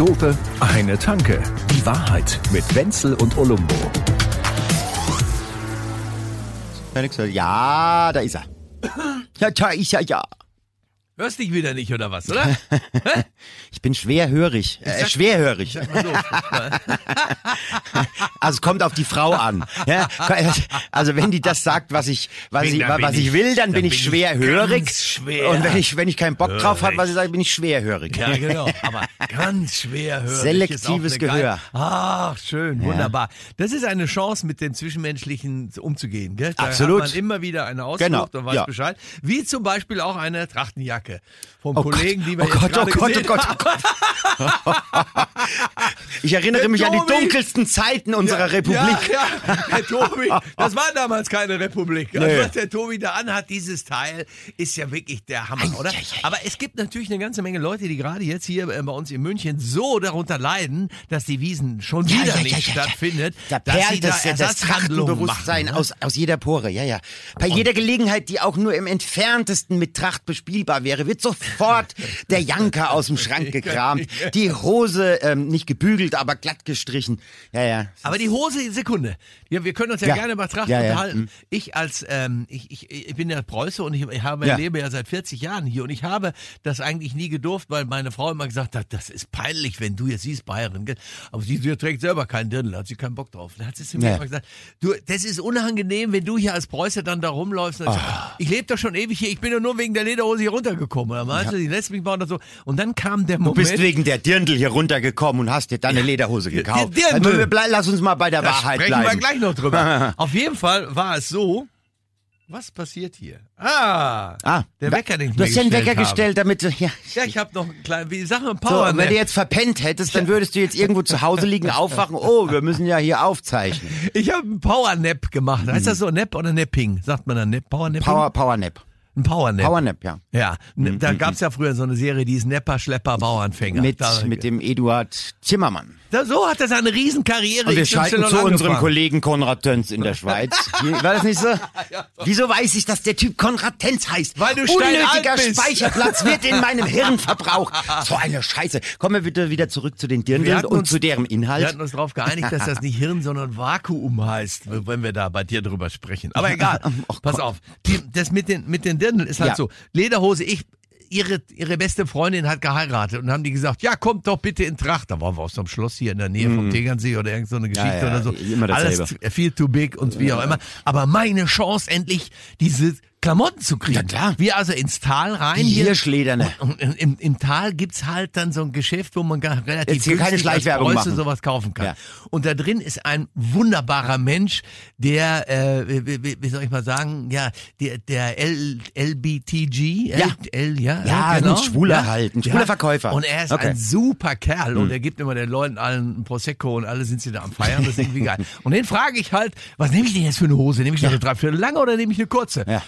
Dope, eine Tanke. Die Wahrheit mit Wenzel und Olumbo. Ja, da ist er. Ja, da ist er, ja. Hörst dich wieder nicht, oder was, oder? Ich bin schwerhörig. Äh, schwerhörig. Sag. Also es kommt auf die Frau an. Ja? Also wenn die das sagt, was ich, was Bin- ich, was ich will, dann, dann bin ich schwerhörig. ganz schwer Und wenn ich, wenn ich keinen Bock drauf habe, hörig. was ich sage, bin ich schwerhörig. Ja, genau. Aber ganz schwer hören. Selektives Gehör. Ach, schön, wunderbar. Das ist eine Chance, mit dem Zwischenmenschlichen umzugehen. Gell? Da Absolut. hat man immer wieder eine Ausflucht Genau, und weiß ja. Bescheid. Wie zum Beispiel auch eine Trachtenjacke vom Oh Kollegen, Gott, die wir oh Gott, oh Gott, oh gesehen Gott, oh Gott. Ich erinnere mich an die Tobi. dunkelsten Zeiten unserer Republik. Ja, ja, der Tobi, das war damals keine Republik. Also, Nee. was der Tobi da anhat, dieses Teil, ist ja wirklich der Hammer, oder? Aber es gibt natürlich eine ganze Menge Leute, die gerade jetzt hier äh, bei uns in München so darunter leiden, dass die Wiesen schon Ja, wieder ja, nicht ja, ja, ja. stattfindet. Da dass sie perlt da das, das Ersatzhandlungen Trachtenbewusstsein machen, ne? aus, aus jeder Pore, ja, ja. Bei jeder Gelegenheit, die auch nur im entferntesten mit Tracht bespielbar wäre, wird sofort der Janker aus dem Schrank gekramt. Die Hose ähm, nicht gebügelt, aber glatt gestrichen. Ja, ja. Aber die Hose, Sekunde. Ja, wir können uns ja, Ja. gerne über Tracht Ja, ja. unterhalten. Hm. Ich als, ähm, ich, ich, ich bin ja Preuße und ich, ich habe, Ja. lebe ja seit 40 Jahren hier und ich habe das eigentlich nie gedurft, weil meine Frau immer gesagt hat, das ist peinlich, wenn du jetzt siehst Bayerin, gell? aber sie, sie trägt selber keinen Dirndl, hat sie keinen Bock drauf. Da hat sie zu mir immer gesagt, du, das ist unangenehm, wenn du hier als Preuße dann da rumläufst. Ich, Ah. sag, ich lebe doch schon ewig hier, ich bin doch nur wegen der Lederhose hier runtergekommen. Oder meinst du, die lässt mich mal oder so. Und dann kam der Du Moment. bist wegen der Dirndl hier runtergekommen und hast dir dann eine Lederhose gekauft. Die Dirndl. Also, lass uns mal bei der Da Wahrheit sprechen bleiben. wir gleich noch drüber. Auf jeden Fall war es so. Was passiert hier? Ah, Ah, der Wecker, den ich Du hast ja einen Wecker habe. gestellt, damit du, ja. Ja, ich habe noch einen kleinen, wie Sachen So, Power. und wenn du jetzt verpennt hättest, dann würdest du jetzt irgendwo zu Hause liegen, aufwachen. Oh, wir müssen ja hier aufzeichnen. ich habe einen Power Nap gemacht. Heißt das so Nap oder Napping? Sagt man dann Nap? Power Napping? Power, Power Nap. Ein Power Nap. Power Nap, ja. Ja, da gab's ja früher so eine Serie, die ist Nepper, Schlepper, Bauernfänger. Mit, da, mit dem Eduard Zimmermann. da, so hat er seine Riesenkarriere Und wir schalten zu unserem. Kollegen Konrad Töns in der Schweiz. War das nicht so? Wieso weiß ich, dass der Typ Konrad Töns heißt? Weil du Unnötiger. Speicherplatz wird in meinem Hirn verbraucht. So eine Scheiße. Kommen wir bitte wieder zurück zu den Wir Dirndeln und uns- zu deren Wir Inhalt. hatten uns darauf geeinigt, dass das nicht Hirn, sondern Vakuum heißt, wenn wir da bei dir drüber sprechen. Aber egal. Pass auf. Die, das mit den, mit den Dirndl ist halt Ja. so. Lederhose, ich, ihre, ihre beste Freundin hat geheiratet und haben die gesagt, ja, kommt doch bitte in Tracht. Da waren wir aus so einem Schloss hier in der Nähe vom Tegernsee oder irgend so eine Geschichte Mhm. ja, oder so. immer Alles viel too big und wie auch immer. Aber meine Chance endlich, diese Klamotten zu kriegen. Ja, klar. Wir also ins Tal rein. Die hier. Hirschlederne. Und im, im, im Tal gibt's halt dann so ein Geschäft, wo man relativ Jetzt hier keine Schleichwerbung machen. sowas kaufen kann. Ja. Und da drin ist ein wunderbarer Mensch, der, äh, wie, wie, soll ich mal sagen, ja, der, der L, LBTG, Ja. L, ja, Ja, genau. ein Schwuler halt, ein schwuler Verkäufer. Und er ist Okay. Hm. ein super Kerl und er gibt immer den Leuten allen ein Prosecco und alle sind sie da am Feiern, das ist irgendwie geil. Und den frage ich halt, was nehme ich denn jetzt für eine Hose? Nehme ich eine Dreiviertel lange oder nehme ich eine kurze? Ja.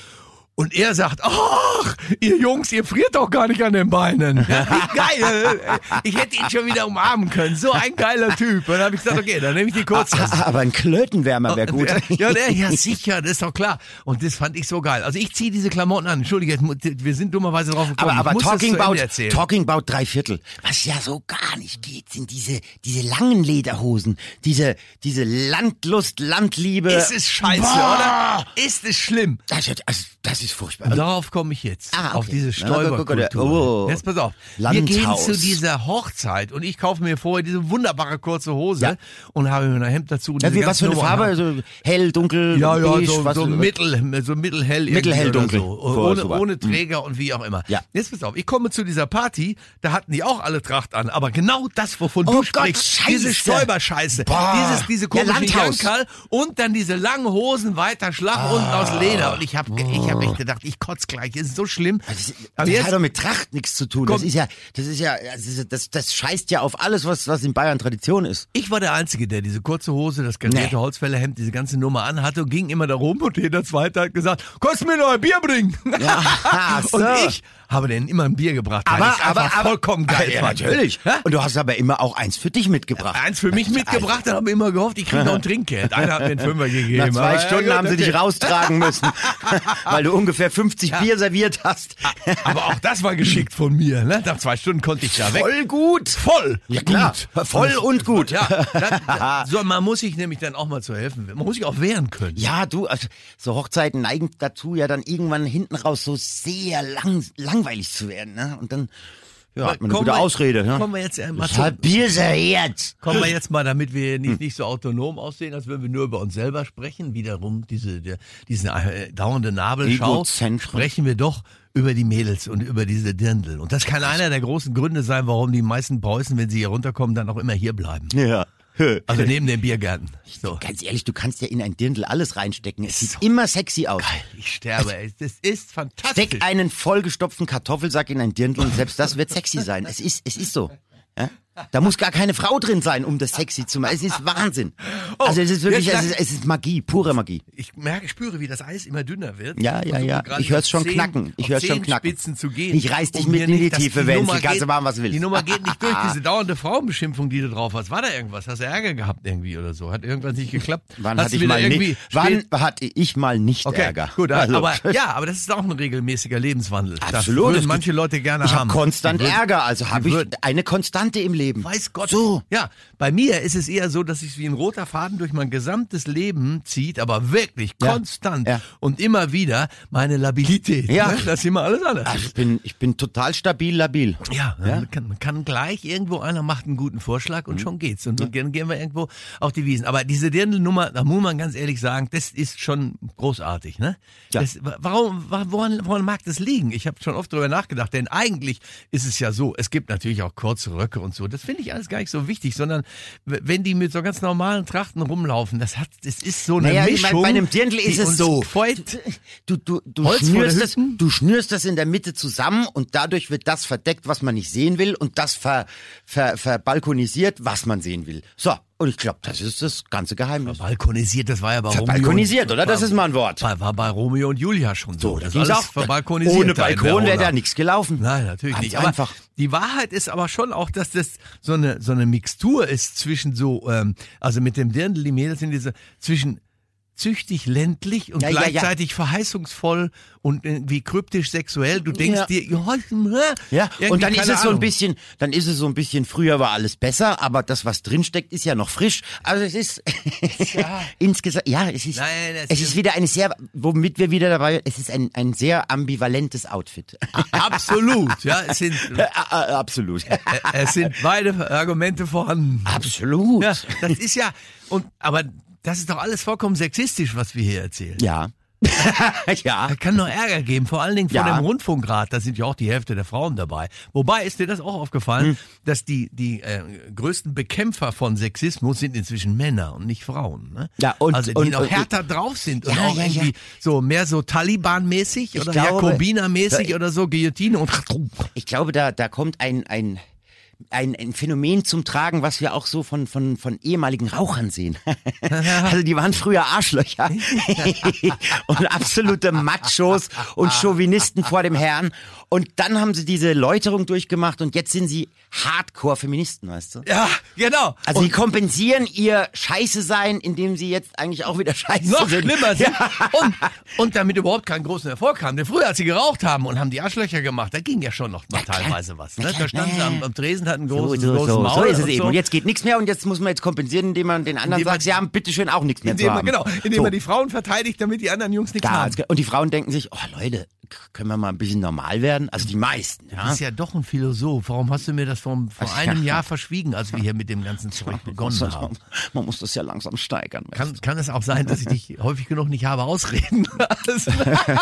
Und er sagt, ach, ihr Jungs, ihr friert doch gar nicht an den Beinen. Ja, geil. Ich hätte ihn schon wieder umarmen können. So ein geiler Typ. Und dann habe ich gesagt, okay, dann nehme ich die kurze. Ah, Aber ein Klötenwärmer wäre gut. Ja, der, ja, sicher, das ist doch klar. Und das fand ich so geil. Also ich ziehe diese Klamotten an. Entschuldige, wir sind dummerweise drauf gekommen. Aber, aber das talking, about, talking about drei Viertel. Was ja so gar nicht geht, sind diese, diese langen Lederhosen. Diese, diese Landlust, Landliebe. Ist es scheiße, Boah! oder? Ist es schlimm? Das, ist- also, das ist furchtbar. Und darauf komme ich jetzt. Ah, okay. Auf diese Stäuberkultur. oh. Jetzt pass auf. Wir gehen Landhaus. zu dieser Hochzeit und ich kaufe mir vorher diese wunderbare kurze Hose Ja. und habe mir ein Hemd dazu. und Ja, wie, was für eine Farbe? Nummern. So hell, dunkel, Ja, ja, beige, so, was so mittel, so mittelhell. Mittelhell dunkel. So. Voll Ohne, ohne Träger und wie auch immer. Ja. Jetzt pass auf, ich komme zu dieser Party, da hatten die auch alle Tracht an, aber genau das, wovon Oh du Gott, sprichst, Scheiße. diese Stäuberscheiße, dieses, diese Ja, komischen Landhaus. Und dann diese langen Hosen weiter Schlag unten aus Leder. Und ich habe ich hab echt gedacht, ich kotz gleich, ist so schlimm. Das, Aber das jetzt, hat doch mit Tracht nichts zu tun. Komm. Das ist ja, das ist ja, das, ist, das, das scheißt ja auf alles, was, was in Bayern Tradition ist. Ich war der Einzige, der diese kurze Hose, das karierte Nee. Holzfällerhemd, diese ganze Nummer anhatte und ging immer da rum und jeder Zweite hat gesagt, kannst mir noch ein Bier bringen? Ja, so. Und ich habe denen immer ein Bier gebracht, Aber, ich aber, aber, vollkommen geil ja, natürlich. Ja? Und du hast aber immer auch eins für dich mitgebracht. Eins für mich mitgebracht, dann haben wir immer gehofft, ich kriege noch ein Trinkgeld. Einer hat mir einen Fünfer gegeben. Nach zwei Stunden haben sie dich raustragen müssen, weil du ungefähr 50 Bier serviert hast. Aber auch das war geschickt von mir. Ne? Nach zwei Stunden konnte ich da weg. Voll gut. Voll. Ja klar, Gut. voll und gut. Ja, so, man muss sich nämlich dann auch mal zu helfen. Man muss sich auch wehren können. Ja, du, also, so Hochzeiten neigen dazu, ja dann irgendwann hinten raus so sehr lang, langweilig zu werden. Ne? Und dann ja, hat man eine gute wir- Ausrede. Ne? Kommen wir jetzt äh, mal Ich zu, hab Bier serviert. kommen wir jetzt mal, damit wir nicht, nicht so autonom aussehen, als würden wir nur über uns selber sprechen. Wiederum diese, der, diese äh, dauernde Nabelschau. Sprechen wir doch über die Mädels und über diese Dirndl. Und das kann einer der großen Gründe sein, warum die meisten Preußen, wenn sie hier runterkommen, dann auch immer hier bleiben. Ja. Also neben den Biergärten. So. Ganz ehrlich, du kannst ja in ein Dirndl alles reinstecken. Es sieht So. immer sexy aus. Ich sterbe, ey. Das ist fantastisch. Steck einen vollgestopften Kartoffelsack in ein Dirndl und selbst das wird sexy sein. Es ist, es ist so. Ja? Da muss gar keine Frau drin sein, um das sexy zu machen. Es ist Wahnsinn. also es ist wirklich, es ist, es ist Magie, pure Magie. Ich merke, spüre, wie das Eis immer dünner wird. Ja, ja, du ja. Ich hör's schon auf Zehen- knacken. Ich hör's schon knacken. Zehenspitzen zu gehen. Ich reiß dich um mir in die Tiefe, die Kannst geht- du machen, was du willst. Die Nummer geht nicht durch, diese dauernde Frauenbeschimpfung, die du drauf hast. War da irgendwas? Hast du Ärger gehabt irgendwie oder so? Hat irgendwas nicht geklappt? Wann hast hatte ich mal irgendwie nicht, wann hatte ich mal nicht Okay, Ärger? gut, Also, aber ja, aber das ist auch ein regelmäßiger Lebenswandel. Absolut. Das Es würden manche Leute gerne ich haben. habe konstant Die Ärger, also habe die ich eine Konstante im Leben. Weiß Gott. So. Ja, bei mir ist es eher so, dass sich wie ein roter Faden durch mein gesamtes Leben zieht, aber wirklich Ja. konstant Ja. und immer wieder meine Labilität. Ja. Ne? Das ist immer alles anders. Also ich bin, ich bin total stabil, labil. Ja, Ja? Man, kann, man kann gleich irgendwo einer macht einen guten Vorschlag Mhm. und schon geht's. Und dann gehen wir irgendwo auf die Wiesen. Aber diese Dirndl-Nummer, da muss man ganz ehrlich sagen, das ist schon großartig. Ne? Ja. Das, warum, wa- woran, woran mag das liegen? Ich habe schon oft drüber nachgedacht, denn eigentlich ist es ja so, es gibt natürlich auch kurze Röcke und so. Das finde ich alles gar nicht so wichtig, sondern wenn die mit so ganz normalen Trachten rumlaufen, das hat, das ist so eine Naja, Mischung. bei einem Dirndl ist es so. Freut. Du, du, du, Holz schnürst das, du schnürst das in der Mitte zusammen und dadurch wird das verdeckt, was man nicht sehen will und das ver, ver, verbalkonisiert, was man sehen will. So, und ich glaube, das ist das ganze Geheimnis. Balkonisiert, das war ja bei Romeo. Verbalkonisiert, und- oder? Das ist mal ein Wort. War, war bei Romeo und Julia schon so. das ist alles verbalkonisiert. Ohne Balkon wäre da nichts gelaufen. Nein, natürlich Ganz nicht. Aber einfach. die Wahrheit ist aber schon auch, dass das so eine, so eine Mixtur ist zwischen so, ähm, also mit dem Dirndl, die Mädels sind diese, zwischen züchtig ländlich und Ja, ja, ja. gleichzeitig verheißungsvoll und irgendwie kryptisch sexuell. Du denkst Ja. dir, ja, hm, Ja, und dann ist es so ein Ahnung. bisschen, dann ist es so ein bisschen, früher war alles besser, aber das, was drinsteckt, ist ja noch frisch. Also es ist insgesamt, ja, es ist, Nein, es ist- wieder eine sehr, womit wir wieder dabei, es ist ein, ein sehr ambivalentes Outfit. Absolut, ja, es sind, Äh, äh, Absolut. äh, es sind beide Argumente vorhanden. Absolut. Ja, das ist ja, und, aber das ist doch alles vollkommen sexistisch, was wir hier erzählen. Ja. ja. Da kann nur Ärger geben, vor allen Dingen von Ja. dem Rundfunkrat, da sind ja auch die Hälfte der Frauen dabei. Wobei ist dir das auch aufgefallen, Hm. dass die, die äh, größten Bekämpfer von Sexismus sind inzwischen Männer und nicht Frauen. Ne? Ja, und- also die und- noch und- härter drauf sind und Ja, auch ja, irgendwie ja. so mehr so Taliban-mäßig oder Jakobiner-mäßig Ja, oder so, Guillotine und Ich glaube, da, da kommt ein, ein, ein, ein Phänomen zum Tragen, was wir auch so von, von, von ehemaligen Rauchern sehen. also die waren früher Arschlöcher und absolute Machos und Chauvinisten vor dem Herrn. Und dann haben sie diese Läuterung durchgemacht und jetzt sind sie Hardcore-Feministen, weißt du? Ja, genau. Also und die kompensieren ihr Scheiße sein, indem sie jetzt eigentlich auch wieder Scheiße noch sind. schlimmer sind. Ja. Und, und damit überhaupt keinen großen Erfolg haben. Denn früher, als sie geraucht haben und haben die Arschlöcher gemacht, da ging ja schon noch mal teilweise was. Ne? Da standen sie am, am Tresen, hatten ein So, großes, so, so, Maul. so ist es und eben. Und jetzt geht nichts mehr und jetzt muss man jetzt kompensieren, indem man den anderen Indem man- sagt, sie haben bitteschön auch nichts mehr zu man, haben. genau, indem man die Frauen verteidigt, damit die anderen Jungs nichts Ja, haben. und die Frauen denken sich, oh Leute, können wir mal ein bisschen normal werden? Also die meisten, Du ja. bist ja doch ein Philosoph. Warum hast du mir das vor, vor Also, einem ja. Jahr verschwiegen, als wir hier mit dem ganzen Zeug begonnen haben? Man muss das ja langsam steigern. Kann, kann es auch sein, dass ich dich häufig genug nicht habe ausreden lassen?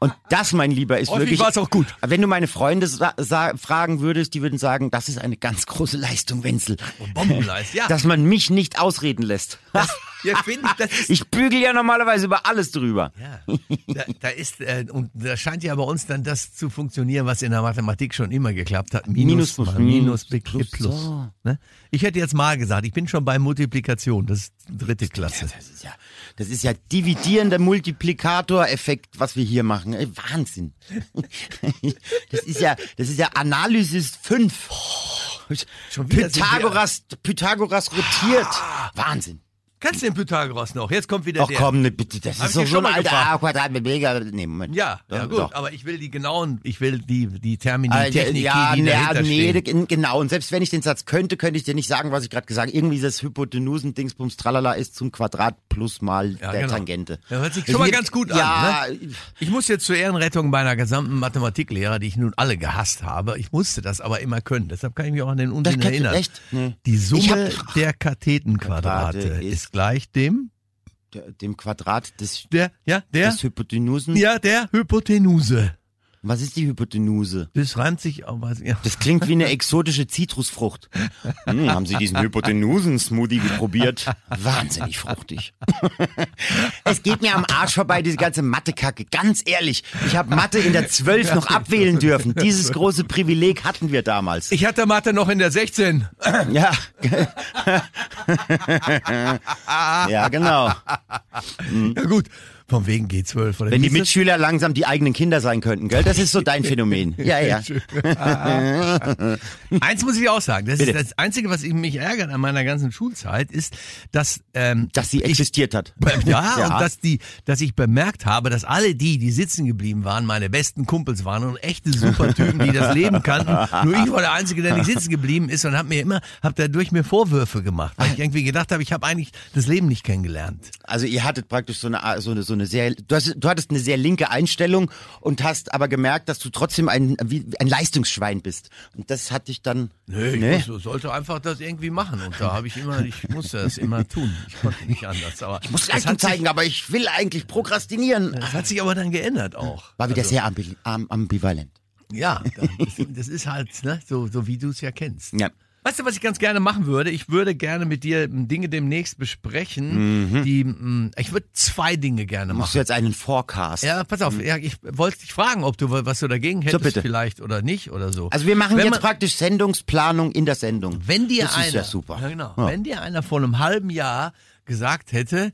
Und das, mein Lieber, ist Häufig wirklich. war's auch gut. Wenn du meine Freunde fragen würdest, die würden sagen, das ist eine ganz große Leistung, Wenzel. Bombenleist, ja. Dass man mich nicht ausreden lässt. Ja, finde ich, das Ich bügel ja normalerweise über alles drüber. Ja, da, da ist, äh, und da scheint ja bei uns dann das zu funktionieren, was in der Mathematik schon immer geklappt hat. Minus, Minus plus Minus, Minus plus, plus, plus. Ne? Ich hätte jetzt mal gesagt, ich bin schon bei Multiplikation, das ist dritte Klasse. Das ist ja, das ist ja dividierender Multiplikatoreffekt, was wir hier machen. Ey, Wahnsinn. Das ist ja, das ist ja Analysis 5. Schon wieder sind wir- Pythagoras, Pythagoras rotiert. Wahnsinn. Kannst du den Pythagoras noch? Jetzt kommt wieder Ach der. komm, ne, bitte, das Hab ist ich doch so schon ein mal alter gefragt. A Quadrat mit Mega. Nee, Moment. Ja, ja Doch, gut, doch. aber ich will die genauen, ich will die, die Termini, Äh, Technik, ja, die nee, dahinter nee, stehen. de- genau. Und selbst wenn ich den Satz könnte, könnte ich dir nicht sagen, was ich gerade gesagt habe. Irgendwie das Hypotenusen-Dingsbums Tralala ist zum Quadrat plus mal Ja, der genau. Tangente. Ja, hört sich schon mal ganz gut ja, an. Ne? Ich muss jetzt zur Ehrenrettung meiner gesamten Mathematiklehrer, die ich nun alle gehasst habe, ich musste das aber immer können. Deshalb kann ich mich auch an den Unsinn kannst du erinnern. echt? Nee. Die Ich Summe hab- der Kathetenquadrate Quadrate ist, ist- gleich dem, der- dem Quadrat des, der, ja, der, des Hypotenusen. ja, der Hypotenuse. Was ist die Hypotenuse? Das reimt sich auch, was, ja. Das klingt wie eine exotische Zitrusfrucht. Hm, haben Sie diesen Hypotenusen-Smoothie probiert? Wahnsinnig fruchtig. es geht mir am Arsch vorbei, diese ganze Mathe-Kacke. Ganz ehrlich, ich habe Mathe in der 12 noch abwählen dürfen. Dieses große Privileg hatten wir damals. Ich hatte Mathe noch in der 16. Ja. ja, genau. Ja gut, von wegen G12 oder Wenn die? Mitschüler langsam die eigenen Kinder sein könnten, gell? Das ist so dein Phänomen. Ja, ja. Eins muss ich auch sagen, das Bitte. ist das Einzige, was mich ärgert an meiner ganzen Schulzeit, ist, dass ähm, Dass sie existiert hat. ja, Ja. und dass die, dass ich bemerkt habe, dass alle die, die sitzen geblieben waren, meine besten Kumpels waren und echte Supertypen, die das Leben kannten. Nur ich war der Einzige, der nicht sitzen geblieben ist und hab mir immer, hab dadurch mir Vorwürfe gemacht, weil ich irgendwie gedacht habe, ich habe eigentlich das Leben nicht kennengelernt. Also ihr hattet praktisch so eine, so eine, so eine sehr, du, hast, du hattest eine sehr linke Einstellung und hast aber gemerkt, dass du trotzdem ein, wie, ein Leistungsschwein bist. Und das hat dich dann. Nö, ich Nee. muss, sollte einfach das irgendwie machen und da habe ich immer, ich musste das immer tun. Ich konnte nicht anders. Aber Ich muss das Leistung hat sich- zeigen, aber ich will eigentlich prokrastinieren. Das hat sich aber dann geändert auch. War wieder Also, sehr ambi am- ambivalent. Ja, das, das ist halt ne, so, so wie du es ja kennst. Ja. Weißt du, was ich ganz gerne machen würde? Ich würde gerne mit dir m, Dinge demnächst besprechen, die, m, ich würde zwei Dinge gerne Machst machen. du jetzt einen Forecast? Ja, pass auf, ja, ich wollte dich fragen, ob du was du dagegen hättest bitte. vielleicht oder nicht oder so. Also wir machen Wenn jetzt man- praktisch Sendungsplanung in der Sendung. Wenn dir das einer, ist ja super. Ja, genau. Ja. Wenn dir einer vor einem halben Jahr gesagt hätte,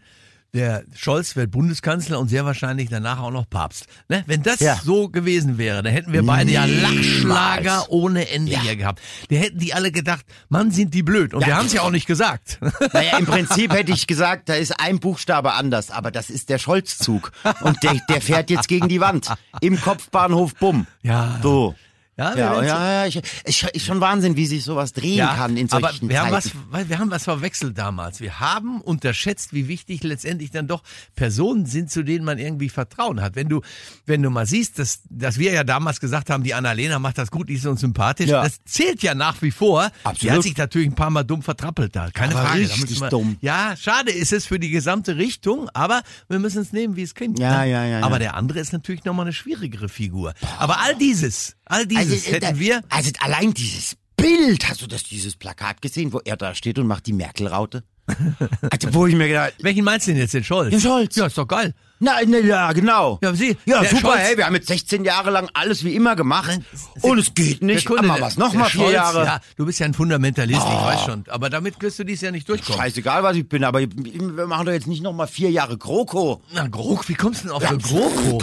der Scholz wird Bundeskanzler und sehr wahrscheinlich danach auch noch Papst. Ne? Wenn das Ja. so gewesen wäre, dann hätten wir beide ja. Lachschlager ohne Ende Ja. hier gehabt. Da hätten die alle gedacht, Mann, sind die blöd. Und Ja. wir haben es ja auch nicht gesagt. Naja, im Prinzip hätte ich gesagt, da ist ein Buchstabe anders, aber das ist der Scholzzug. Und der, der fährt jetzt gegen die Wand. Im Kopfbahnhof Bumm. Ja. So. Ja, Ja, ja, ja, ich, ich, ist schon Wahnsinn, wie sich sowas drehen kann in aber solchen wir haben, was, Zeiten. weil wir haben was verwechselt damals. Wir haben unterschätzt, wie wichtig letztendlich dann doch Personen sind, zu denen man irgendwie Vertrauen hat. Wenn du, wenn du mal siehst, dass, dass wir ja damals gesagt haben, die Annalena macht das gut, die ist uns sympathisch, Ja. das zählt ja nach wie vor. Die Absolut. hat sich natürlich ein paar Mal dumm vertrappelt da. Keine Aber Frage. Richtig wir, dumm. Ja, schade ist es für die gesamte Richtung, aber wir müssen es nehmen, wie es klingt. Ja, ne? ja, ja, Aber ja. der andere ist natürlich nochmal eine schwierigere Figur. Aber all dieses, all Also, dieses äh, hätten wir. Also allein dieses Bild, hast du das, dieses Plakat gesehen, wo er da steht und macht die Merkel-Raute? Also, wo ich mir gedacht, Welchen meinst du denn jetzt, den Scholz? Den Scholz. Ja, ist doch geil. Na, na ja, genau. Ja, Sie, Ja, super, Scholz- hey, wir haben jetzt 16 Jahre lang alles wie immer gemacht. Nein, und es geht nicht. Kunde, Aber was, noch der mal vier Scholz, Jahre? Ja, du bist ja ein Fundamentalist, ich weiß schon. Aber damit wirst du dies ja nicht durchkommen. Scheißegal, was ich bin, aber wir machen doch jetzt nicht noch mal vier Jahre GroKo. Na, Grok, wie kommst du denn auf eine GroKo?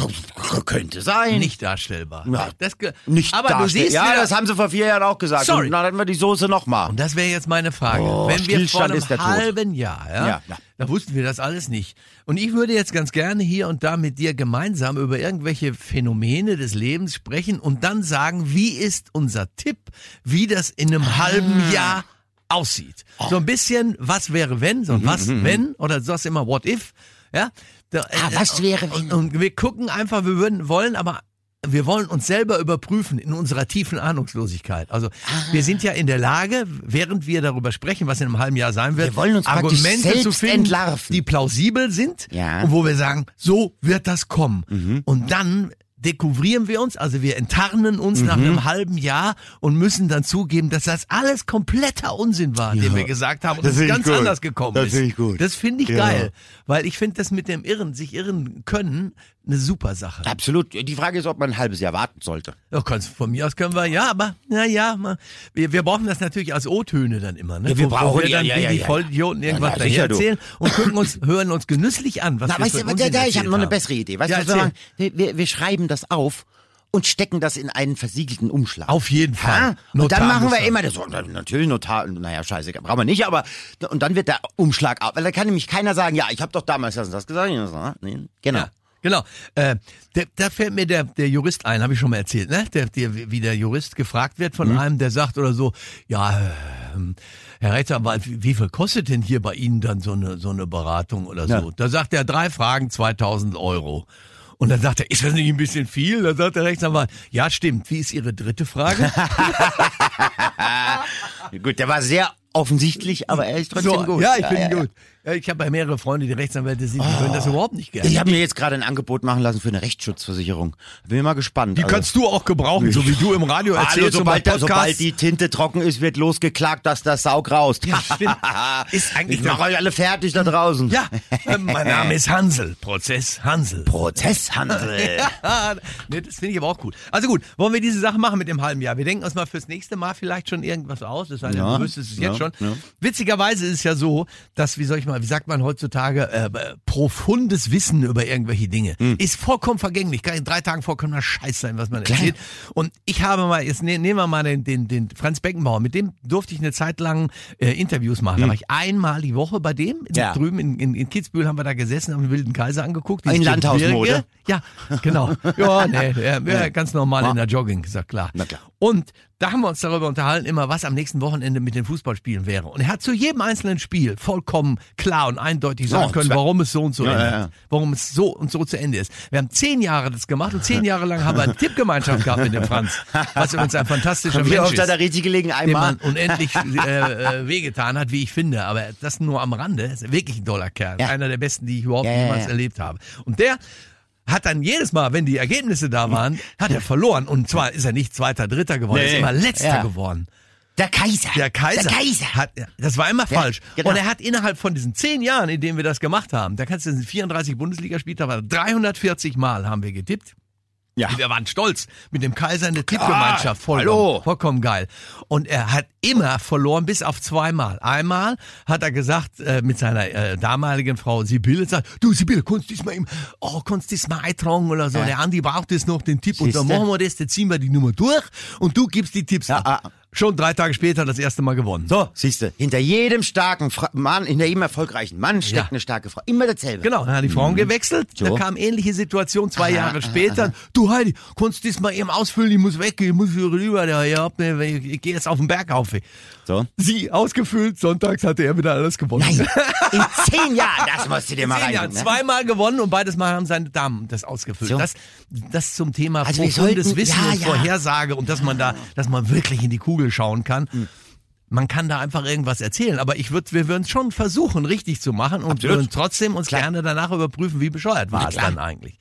Könnte sein. Nicht darstellbar. Ja, das, Nicht aber du darstellen. siehst Ja, wieder, das haben sie vor vier Jahren auch gesagt. Sorry. Und dann hatten wir die Soße noch mal. Und das wäre jetzt meine Frage. Oh, Wenn wir vor einem ist der Tod. halben Jahr, ja, Ja, ja. Da wussten wir das alles nicht. Und ich würde jetzt ganz gerne hier und da mit dir gemeinsam über irgendwelche Phänomene des Lebens sprechen und dann sagen, wie ist unser Tipp, wie das in einem Ah. halben Jahr aussieht. So ein bisschen, was wäre wenn, so ein Mhm, was wenn, oder du sagst immer what if, ja. Da, äh, Ah, was wäre, wenn? Und, und wir gucken einfach, wir würden, wollen aber wir wollen uns selber überprüfen in unserer tiefen Ahnungslosigkeit. Also Ah. wir sind ja in der Lage, während wir darüber sprechen, was in einem halben Jahr sein wird, Wir wollen uns Argumente zu finden, entlarven. die plausibel sind Ja. Mhm. und wo wir sagen, so wird das kommen. Und dann dekouvrieren wir uns, also wir enttarnen uns nach Mhm. einem halben Jahr und müssen dann zugeben, dass das alles kompletter Unsinn war, den wir gesagt haben und Das es ganz gut. anders gekommen Das ist. find ich gut. Das finde ich Ja. geil, weil ich finde das mit dem Irren, sich irren können, eine super Sache. Absolut. Die Frage ist, ob man ein halbes Jahr warten sollte. Ja, kannst, von mir aus können wir, ja, aber, na ja, mal, wir, wir brauchen das natürlich als O-Töne dann immer, ne? Ja, wir Wo- wo brauchen- wir ja, dann ja, wie ja, die ja. Vollidioten irgendwas Ja, daher erzählen und gucken uns, hören uns genüsslich an, was Na, wir weißt du, Unsinn da, ich habe noch eine bessere Idee. Weißt Ja, du, wir, wir, wir, wir schreiben das auf und stecken das in einen versiegelten Umschlag. Auf jeden Fall. Ja? Und dann machen wir immer das. so, Natürlich Notar, naja, scheiße, brauchen wir nicht, aber und dann wird der Umschlag ab. Weil da kann nämlich keiner sagen, ja, ich habe doch damals das und das gesagt. Nee, genau. Ja, genau. Äh, der, da fällt mir der, der Jurist ein, habe ich schon mal erzählt, ne? Der, der, wie der Jurist gefragt wird von einem, der sagt oder so, ja, ähm, Herr Rechtsanwalt, wie, wie viel kostet denn hier bei Ihnen dann so eine, so eine Beratung oder so? Ja. Da sagt er drei Fragen, 2000 Euro. Und dann sagt er, ist das nicht ein bisschen viel? Dann sagt der Rechtsanwalt, ja stimmt, wie ist Ihre dritte Frage? Gut, der war sehr offensichtlich, aber er ist trotzdem gut. Ja, ich finde ihn ja. gut. Ja, ich habe ja mehrere Freunde, die Rechtsanwälte sind, die können das überhaupt nicht gerne. Ich habe mir jetzt gerade ein Angebot machen lassen für eine Rechtsschutzversicherung. Bin mal gespannt. Die Also- kannst du auch gebrauchen, so wie du im Radio erzählst bei sobald, sobald die Tinte trocken ist, wird losgeklagt, dass der Sau graust. Ja, stimmt. Ist eigentlich ich mache euch alle fertig da draußen. Ja, äh, mein Name ist Hansel. Prozess Hansel. Prozesshandel. nee, das finde ich aber auch gut. Also gut, wollen wir diese Sache machen mit dem halben Jahr? Wir denken uns mal fürs nächste Mal vielleicht schon irgendwas aus. Das heißt, Ja, du wüsstest es ja, jetzt schon. ja. Witzigerweise ist es ja so, dass, wie soll ich mal, wie sagt man heutzutage, äh, profundes Wissen über irgendwelche Dinge Hm. ist vollkommen vergänglich. Kann in drei Tagen vollkommener Scheiß sein, was man erzählt. Und ich habe mal, jetzt ne, nehmen wir mal den, den, den Franz Beckenbauer, mit dem durfte ich eine Zeit lang äh, Interviews machen. Da war ich einmal die Woche bei dem, Hm. Ja. drüben in, in, in Kitzbühel haben wir da gesessen, haben den Wilden Kaiser angeguckt. In Landhausmode? Ja, genau. Ja, nee, ja, ja, ganz normal in der Jogging, ja klar. Na klar. Und da haben wir uns darüber unterhalten, immer was am nächsten Wochenende mit den Fußballspielen wäre. Und er hat zu jedem einzelnen Spiel vollkommen klar und eindeutig sagen können, warum es so und so Ja, endet. ja. Warum es so und so zu Ende ist. Wir haben zehn Jahre das gemacht und zehn Jahre lang haben wir eine Tippgemeinschaft gehabt mit dem Franz. Was übrigens ein fantastischer Wie Mensch oft hat ist er richtig gelegen? dem Einmal. man unendlich äh, äh, wehgetan hat, wie ich finde. Aber das nur am Rande. Ist wirklich ein toller Kerl. Einer der besten, die ich überhaupt jemals erlebt habe. Und der hat dann jedes Mal, wenn die Ergebnisse da waren, hat er verloren. Und zwar ist er nicht Zweiter, Dritter geworden, er ist Nee. immer Letzter Ja. geworden. Der Kaiser. Der Kaiser, Der Kaiser. hat, das war immer falsch. genau. Und er hat innerhalb von diesen zehn Jahren, in denen wir das gemacht haben, da kannst du in 34 Bundesligaspieltagen, aber 340 Mal haben wir getippt. Ja. Wir waren stolz mit dem Kaiser in der Tippgemeinschaft. Voll, hallo. Vollkommen geil. Und er hat immer verloren, bis auf zweimal. Einmal hat er gesagt, äh, mit seiner äh, damaligen Frau Sibylle, sagt, du Sibylle, kannst du das mal im, oh, kannst du das mal eintragen oder so. Ja. Der Andi braucht jetzt noch den Tipp und dann Siehste? machen wir das, dann ziehen wir die Nummer durch und du gibst die Tipps Ja, ab. ah. Schon drei Tage später das erste Mal gewonnen. So, siehst du, hinter jedem starken Fra Mann, hinter jedem erfolgreichen Mann steckt Ja. eine starke Frau. Immer dasselbe. Genau, dann hat die Frauen gewechselt. So. Da kam ähnliche Situation zwei Jahre später. Du Heidi, kannst du das mal eben ausfüllen? Ich muss weg, ich muss rüber. Ja, ja, ich, ich gehe jetzt auf den Berg auf. So. Sie ausgefüllt, sonntags hatte er wieder alles gewonnen. Nein, in zehn Jahren, das musst du dir mal rein. Ne? zweimal gewonnen und beides Mal haben seine Damen das ausgefüllt. So. Das, das zum Thema Also profundes Wissen ja, und ja. Vorhersage und dass man da, dass man wirklich in die Kugel schauen kann. Man kann da einfach irgendwas erzählen, aber ich würde, wir würden es schon versuchen, richtig zu machen und Absolut. würden trotzdem uns gerne danach überprüfen, wie bescheuert war es klar. dann eigentlich.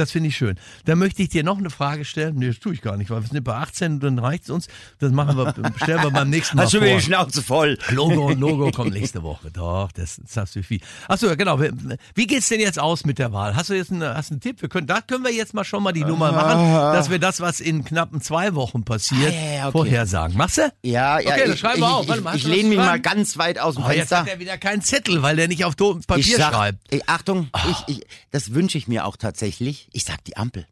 Das finde ich schön. Da möchte ich dir noch eine Frage stellen. Nee, das tue ich gar nicht, weil wir sind bei 18 und dann reicht's uns. Das machen wir, stellen wir beim nächsten Mal Hast du mir die Schnauze voll? Logo und Logo kommt nächste Woche. Doch, das, das hast du viel. Achso, genau. Wie- Wie geht's denn jetzt aus mit der Wahl? Hast du jetzt einen, hast einen Tipp? Wir können, da können wir jetzt mal schon mal die Nummer machen, dass wir das, was in knappen zwei Wochen passiert, Ah, ja, okay. vorhersagen. Machst du? Ja, ja. Okay, dann ich, schreiben wir auf. Warte Ich, mal, ich, lehne mich mal ganz weit aus dem Oh, jetzt Fenster. hat er wieder keinen Zettel, weil der nicht auf Papier sag, schreibt. ey, Achtung, ich, ich, das wünsche ich mir auch tatsächlich. Ich sag die Ampel.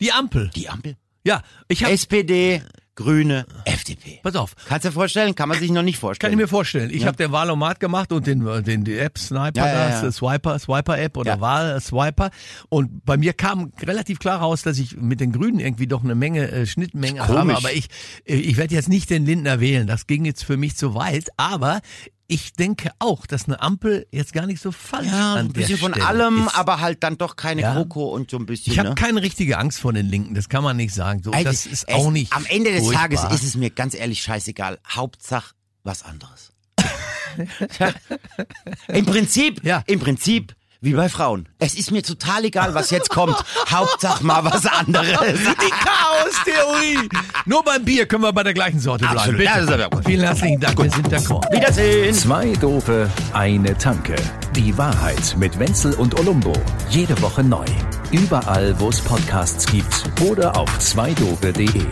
Die Ampel. Die Ampel. Ja, ich habe. SPD, Grüne, FDP. Pass auf. Kannst du dir vorstellen? Kann man sich noch nicht vorstellen. Kann ich mir vorstellen. Ich habe den Wahlomat gemacht und den, den die App Sniper, Ja, ja, das ja. äh, Swiper, Swiper App oder Ja. Wahl Swiper. Und bei mir kam relativ klar raus, dass ich mit den Grünen irgendwie doch eine Menge äh, Schnittmenge Komisch. habe. Aber ich, äh, ich werde jetzt nicht den Lindner wählen. Das ging jetzt für mich zu weit. Aber ich denke auch, dass eine Ampel jetzt gar nicht so falsch Ja, an ein bisschen von Stelle allem, ist. aber halt dann doch keine Ja. Und so ein bisschen. ich habe ne? keine richtige Angst vor den Linken. Das kann man nicht sagen. So, Ey, das ist es- auch nicht. Am Ende des furchtbar. Tages ist es mir ganz ehrlich scheißegal. Hauptsache was anderes. Im Prinzip, Ja. im Prinzip wie bei Frauen. Es ist mir total egal, was jetzt kommt. Hauptsache mal was anderes. Die Chaos-Theorie. Nur beim Bier können wir bei der gleichen Sorte bleiben. Absolut. Bitte. Ja, gut. Vielen herzlichen Dank. Wir sind d'accord. Wiedersehen. Zwei Dope, eine Tanke. Die Wahrheit mit Wenzel und Olumbo. Jede Woche neu. Überall, wo es Podcasts gibt oder auf zweidope.de.